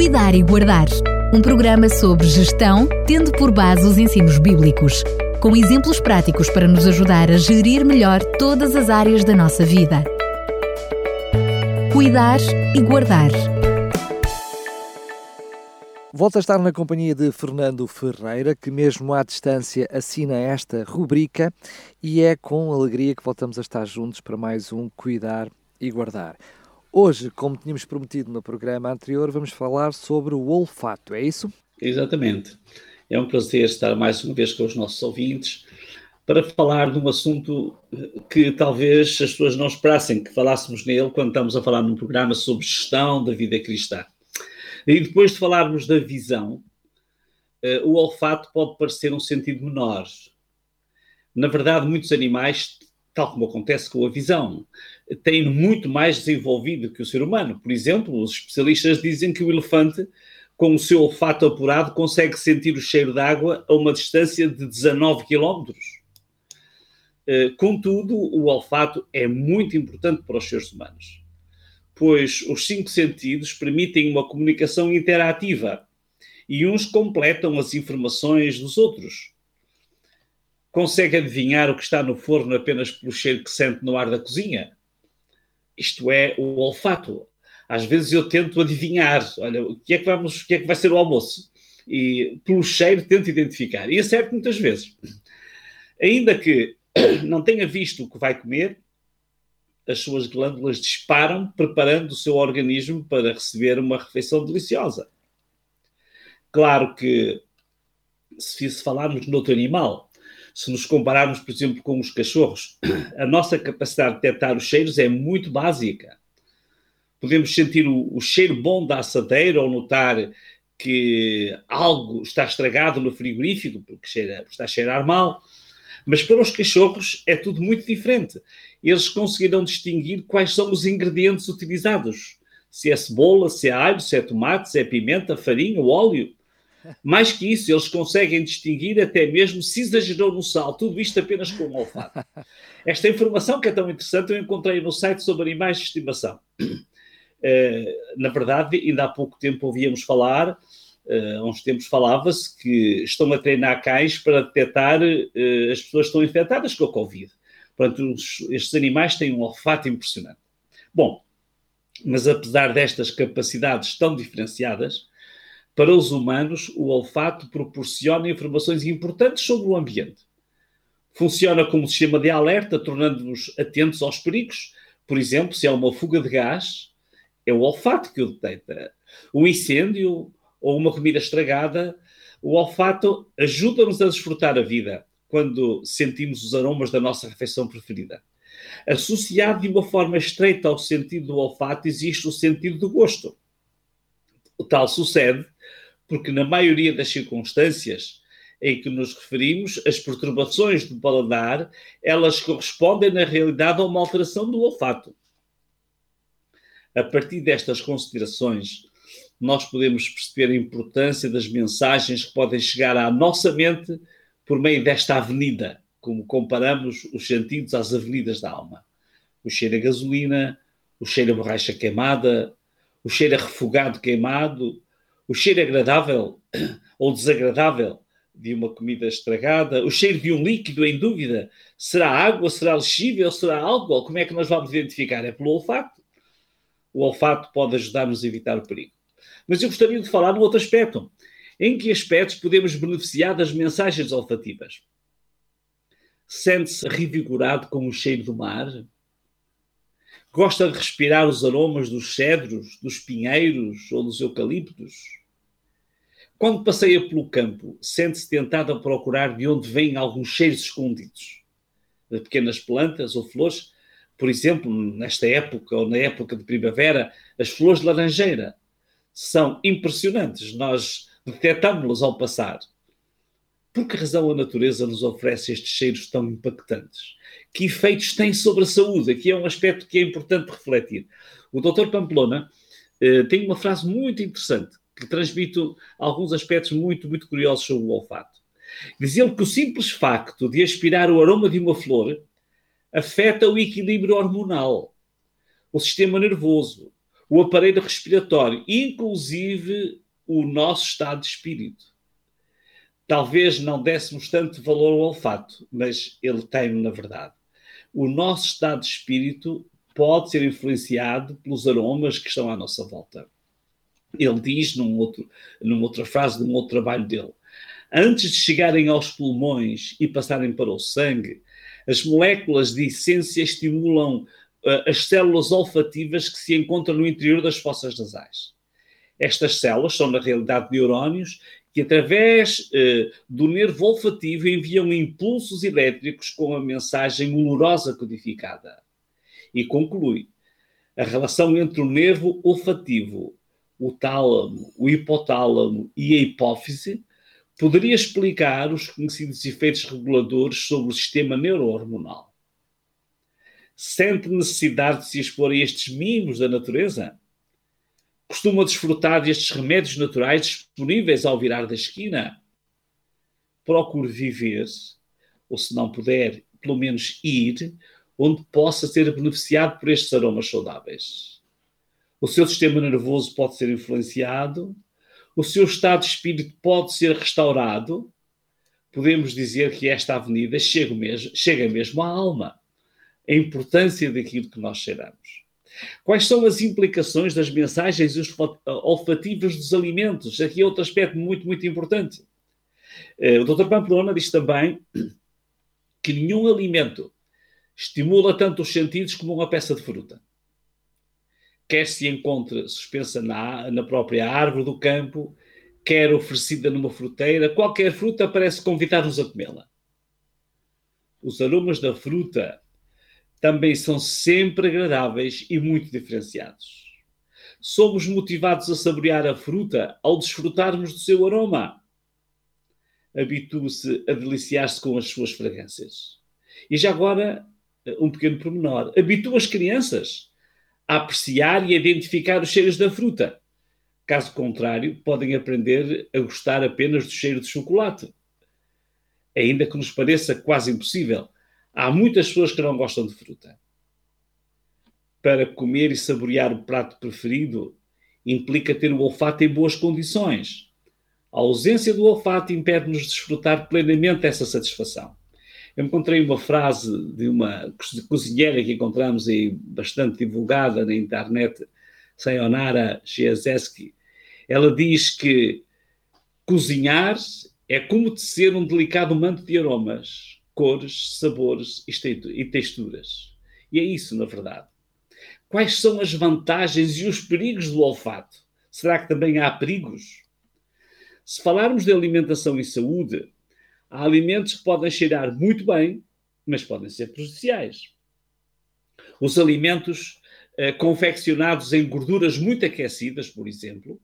Cuidar e Guardar. Um programa sobre gestão, tendo por base os ensinos bíblicos, com exemplos práticos para nos ajudar a gerir melhor todas as áreas da nossa vida. Cuidar e Guardar. Volto a estar na companhia de Fernando Ferreira, que mesmo à distância assina esta rubrica e é com alegria que voltamos a estar juntos para mais um Cuidar e Guardar. Hoje, como tínhamos prometido no programa anterior, vamos falar sobre o olfato, é isso? Exatamente. É um prazer estar mais uma vez com os nossos ouvintes para falar de um assunto que talvez as pessoas não esperassem que falássemos nele quando estamos a falar num programa sobre gestão da vida cristã. E depois de falarmos da visão, eh, o olfato pode parecer um sentido menor. Na verdade, muitos animais, tal como acontece com a visão, têm muito mais desenvolvido que o ser humano. Por exemplo, os especialistas dizem que o elefante, com o seu olfato apurado, consegue sentir o cheiro d'água a uma distância de 19 quilómetros. Eh, contudo, o olfato é muito importante para os seres humanos, pois os cinco sentidos permitem uma comunicação interativa e uns completam as informações dos outros. Consegue adivinhar o que está no forno apenas pelo cheiro que sente no ar da cozinha? Isto é o olfato. Às vezes eu tento adivinhar, olha, o que é que vamos, o que é que vai ser o almoço? E pelo cheiro tento identificar. E acerto muitas vezes. Ainda que não tenha visto o que vai comer, as suas glândulas disparam, preparando o seu organismo para receber uma refeição deliciosa. Claro que, se falarmos noutro animal, se nos compararmos, por exemplo, com os cachorros, a nossa capacidade de detectar os cheiros é muito básica. Podemos sentir o, o cheiro bom da assadeira ou notar que algo está estragado no frigorífico, porque cheira, está a cheirar mal. Mas para os cachorros é tudo muito diferente. Eles conseguirão distinguir quais são os ingredientes utilizados. Se é cebola, se é alho, se é tomate, se é pimenta, farinha, óleo. Mais que isso, eles conseguem distinguir até mesmo se exagerou no sal, tudo isto apenas com o olfato. Esta informação que é tão interessante eu encontrei no site sobre animais de estimação. Uh, na verdade, ainda há pouco tempo ouvíamos falar, uh, há uns tempos falava-se que estão a treinar cães para detectar uh, as pessoas que estão infectadas com a Covid. Portanto, estes animais têm um olfato impressionante. Bom, mas apesar destas capacidades tão diferenciadas, para os humanos, o olfato proporciona informações importantes sobre o ambiente. Funciona como sistema de alerta, tornando-nos atentos aos perigos. Por exemplo, se há uma fuga de gás, é o olfato que o detecta. Um incêndio ou uma comida estragada, o olfato ajuda-nos a desfrutar a vida quando sentimos os aromas da nossa refeição preferida. Associado de uma forma estreita ao sentido do olfato, existe o sentido do gosto. O tal sucede porque na maioria das circunstâncias em que nos referimos, as perturbações do paladar, elas correspondem na realidade a uma alteração do olfato. A partir destas considerações, nós podemos perceber a importância das mensagens que podem chegar à nossa mente por meio desta avenida, como comparamos os sentidos às avenidas da alma. O cheiro a gasolina, o cheiro a borracha queimada, o cheiro a refogado queimado, o cheiro agradável ou desagradável de uma comida estragada, o cheiro de um líquido em dúvida, será água, será lexívia será álcool? Como é que nós vamos identificar? É pelo olfato. O olfato pode ajudar-nos a evitar o perigo. Mas eu gostaria de falar num outro aspecto. Em que aspectos podemos beneficiar das mensagens olfativas? Sente-se revigorado com o cheiro do mar? Gosta de respirar os aromas dos cedros, dos pinheiros ou dos eucaliptos? Quando passeia pelo campo, sente-se tentado a procurar de onde vêm alguns cheiros escondidos. De pequenas plantas ou flores, por exemplo, nesta época ou na época de primavera, as flores de laranjeira são impressionantes. Nós detectamos-las ao passar. Por que razão a natureza nos oferece estes cheiros tão impactantes? Que efeitos têm sobre a saúde? Aqui é um aspecto que é importante refletir. O Dr. Pamplona eh, tem uma frase muito interessante que transmite alguns aspectos muito, muito curiosos sobre o olfato. Diz que o simples facto de aspirar o aroma de uma flor afeta o equilíbrio hormonal, o sistema nervoso, o aparelho respiratório, inclusive o nosso estado de espírito. Talvez não dessemos tanto valor ao olfato, mas ele tem, na verdade. O nosso estado de espírito pode ser influenciado pelos aromas que estão à nossa volta. Ele diz num outro, numa outra frase, num outro trabalho dele, antes de chegarem aos pulmões e passarem para o sangue, as moléculas de essência estimulam uh, as células olfativas que se encontram no interior das fossas nasais. Estas células são, na realidade, neurónios que, através uh, do nervo olfativo, enviam impulsos elétricos com a mensagem olorosa codificada. E conclui: a relação entre o nervo olfativo, o tálamo, o hipotálamo e a hipófise poderia explicar os conhecidos efeitos reguladores sobre o sistema neurohormonal. Sente necessidade de se expor a estes mimos da natureza? Costuma desfrutar destes remédios naturais disponíveis ao virar da esquina? Procure viver, ou se não puder, pelo menos ir, onde possa ser beneficiado por estes aromas saudáveis. O seu sistema nervoso pode ser influenciado, o seu estado de espírito pode ser restaurado, podemos dizer que esta avenida chega mesmo, chega mesmo à alma. A importância daquilo que nós cheiramos. Quais são as implicações das mensagens olfativas dos alimentos? Aqui é outro aspecto muito, muito importante. Eh, o Dr. Pamplona diz também que nenhum alimento estimula tanto os sentidos como uma peça de fruta quer se encontre suspensa na, na própria árvore do campo, quer oferecida numa fruteira, qualquer fruta parece convidar-nos a comê-la. Os aromas da fruta também são sempre agradáveis e muito diferenciados. Somos motivados a saborear a fruta ao desfrutarmos do seu aroma. Habitue-se a deliciar-se com as suas fragrâncias. E já agora, um pequeno pormenor: habitua as crianças a apreciar e a identificar os cheiros da fruta. Caso contrário, podem aprender a gostar apenas do cheiro de chocolate. Ainda que nos pareça quase impossível, há muitas pessoas que não gostam de fruta. Para comer e saborear o prato preferido, implica ter o olfato em boas condições. A ausência do olfato impede-nos de desfrutar plenamente essa satisfação. Eu encontrei uma frase de uma cozinheira que encontramos aí bastante divulgada na internet, Sayonara Shiazeski. Ela diz que cozinhar é como tecer um delicado manto de aromas, cores, sabores e texturas. E é isso, na verdade. Quais são as vantagens e os perigos do olfato? Será que também há perigos? Se falarmos de alimentação e saúde, Há alimentos que podem cheirar muito bem, mas podem ser prejudiciais. Os alimentos eh, confeccionados em gorduras muito aquecidas, por exemplo,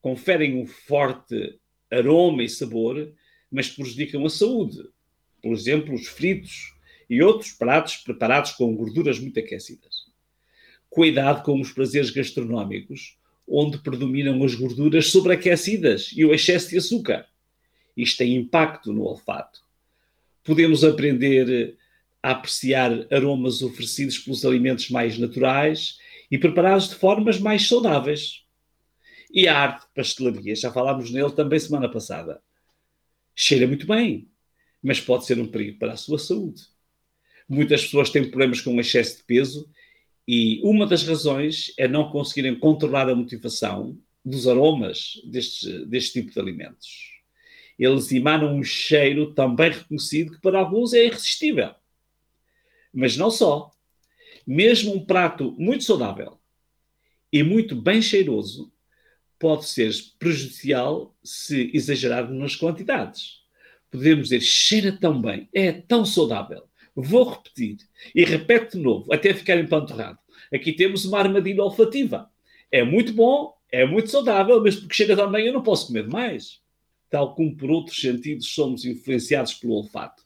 conferem um forte aroma e sabor, mas prejudicam a saúde. Por exemplo, os fritos e outros pratos preparados com gorduras muito aquecidas. Cuidado com os prazeres gastronómicos, onde predominam as gorduras sobreaquecidas e o excesso de açúcar. Isto tem impacto no olfato. Podemos aprender a apreciar aromas oferecidos pelos alimentos mais naturais e preparados de formas mais saudáveis. E a arte de pastelaria, já falámos nele também semana passada. Cheira muito bem, mas pode ser um perigo para a sua saúde. Muitas pessoas têm problemas com excesso de peso e uma das razões é não conseguirem controlar a motivação dos aromas deste, deste tipo de alimentos eles emanam um cheiro também reconhecido que para alguns é irresistível. Mas não só. Mesmo um prato muito saudável e muito bem cheiroso pode ser prejudicial se exagerarmos nas quantidades. Podemos dizer, cheira tão bem, é tão saudável. Vou repetir e repete de novo, até ficar empanturrado. Aqui temos uma armadilha olfativa. É muito bom, é muito saudável, mas porque cheira tão bem eu não posso comer mais tal como por outros sentidos somos influenciados pelo olfato.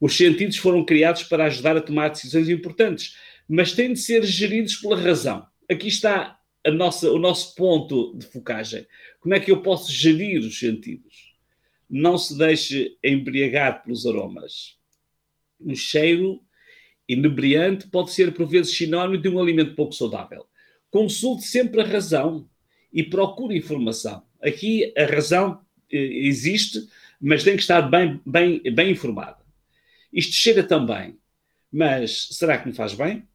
Os sentidos foram criados para ajudar a tomar decisões importantes, mas têm de ser geridos pela razão. Aqui está nossa, o nosso ponto de focagem. Como é que eu posso gerir os sentidos? Não se deixe embriagar pelos aromas. Um cheiro inebriante pode ser, por vezes, sinónimo de um alimento pouco saudável. Consulte sempre a razão e procure informação. Aqui a razão existe, mas tem que estar bem, bem, bem informada. Isto cheira também, mas será que me faz bem?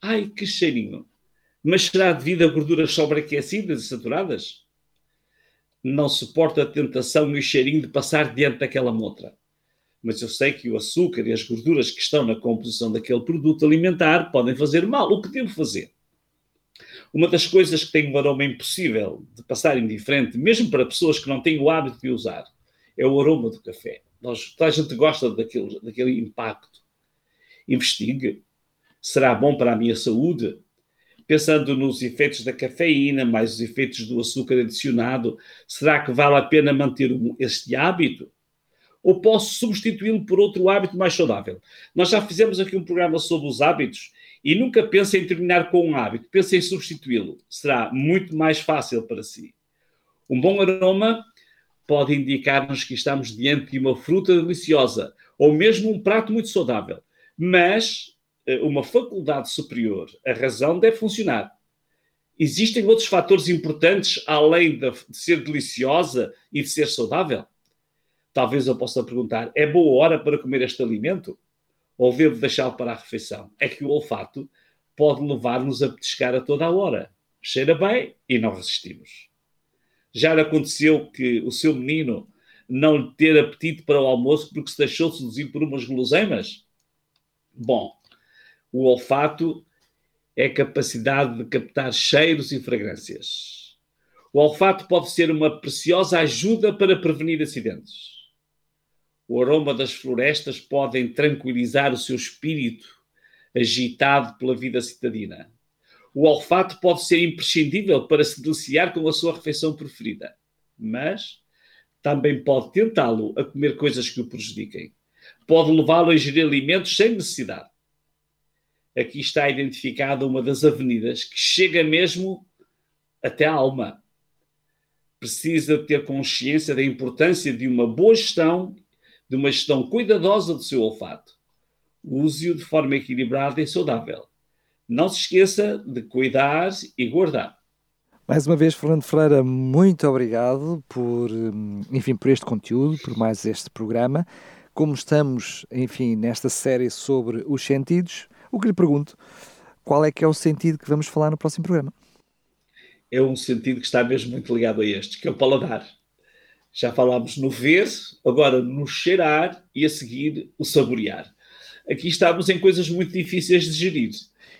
Ai, que cheirinho! Mas será devido a gorduras sobreaquecidas e saturadas? Não suporto a tentação e o cheirinho de passar diante daquela motra. Mas eu sei que o açúcar e as gorduras que estão na composição daquele produto alimentar podem fazer mal. O que devo fazer? Uma das coisas que tem um aroma impossível de passar indiferente, mesmo para pessoas que não têm o hábito de usar, é o aroma do café. Nós, toda a gente gosta daquele, daquele impacto. Investigue. Será bom para a minha saúde? Pensando nos efeitos da cafeína, mais os efeitos do açúcar adicionado, será que vale a pena manter este hábito? Ou posso substituí-lo por outro hábito mais saudável? Nós já fizemos aqui um programa sobre os hábitos e nunca pense em terminar com um hábito, pense em substituí-lo. Será muito mais fácil para si. Um bom aroma pode indicar-nos que estamos diante de uma fruta deliciosa ou mesmo um prato muito saudável. Mas eh, uma faculdade superior, a razão deve funcionar. Existem outros fatores importantes além de ser deliciosa e de ser saudável? Talvez eu possa perguntar: é boa hora para comer este alimento? Ou devo deixá-lo para a refeição? É que o olfato pode levar-nos a petiscar a toda a hora. Cheira bem e não resistimos. Já lhe aconteceu que o seu menino não lhe ter apetite para o almoço porque se deixou seduzir por umas guloseimas? Bom, o olfato é a capacidade de captar cheiros e fragrâncias. O olfato pode ser uma preciosa ajuda para prevenir acidentes. O aroma das florestas podem tranquilizar o seu espírito, agitado pela vida citadina. O olfato pode ser imprescindível para se deliciar com a sua refeição preferida, mas também pode tentá-lo a comer coisas que o prejudiquem. Pode levá-lo a ingerir alimentos sem necessidade. Aqui está identificada uma das avenidas que chega mesmo até a alma. Precisa ter consciência da importância de uma boa gestão de uma gestão cuidadosa do seu olfato. Use-o de forma equilibrada e saudável. Não se esqueça de cuidar e guardar. Mais uma vez, Fernando Ferreira, muito obrigado por, enfim, por este conteúdo, por mais este programa. Como estamos, enfim, nesta série sobre os sentidos, o que lhe pergunto, qual é que é o sentido que vamos falar no próximo programa? É um sentido que está mesmo muito ligado a este, que é o paladar. Já falámos no ver, agora no cheirar e a seguir o saborear. Aqui estamos em coisas muito difíceis de gerir.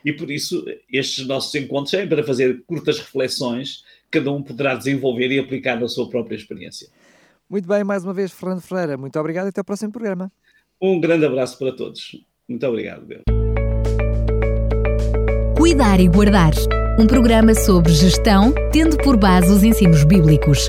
E por isso, estes nossos encontros são para fazer curtas reflexões, cada um poderá desenvolver e aplicar na sua própria experiência. Muito bem, mais uma vez, Fernando Ferreira, muito obrigado e até ao próximo programa. Um grande abraço para todos. Muito obrigado, Deus. Cuidar e Guardar um programa sobre gestão, tendo por base os ensinos bíblicos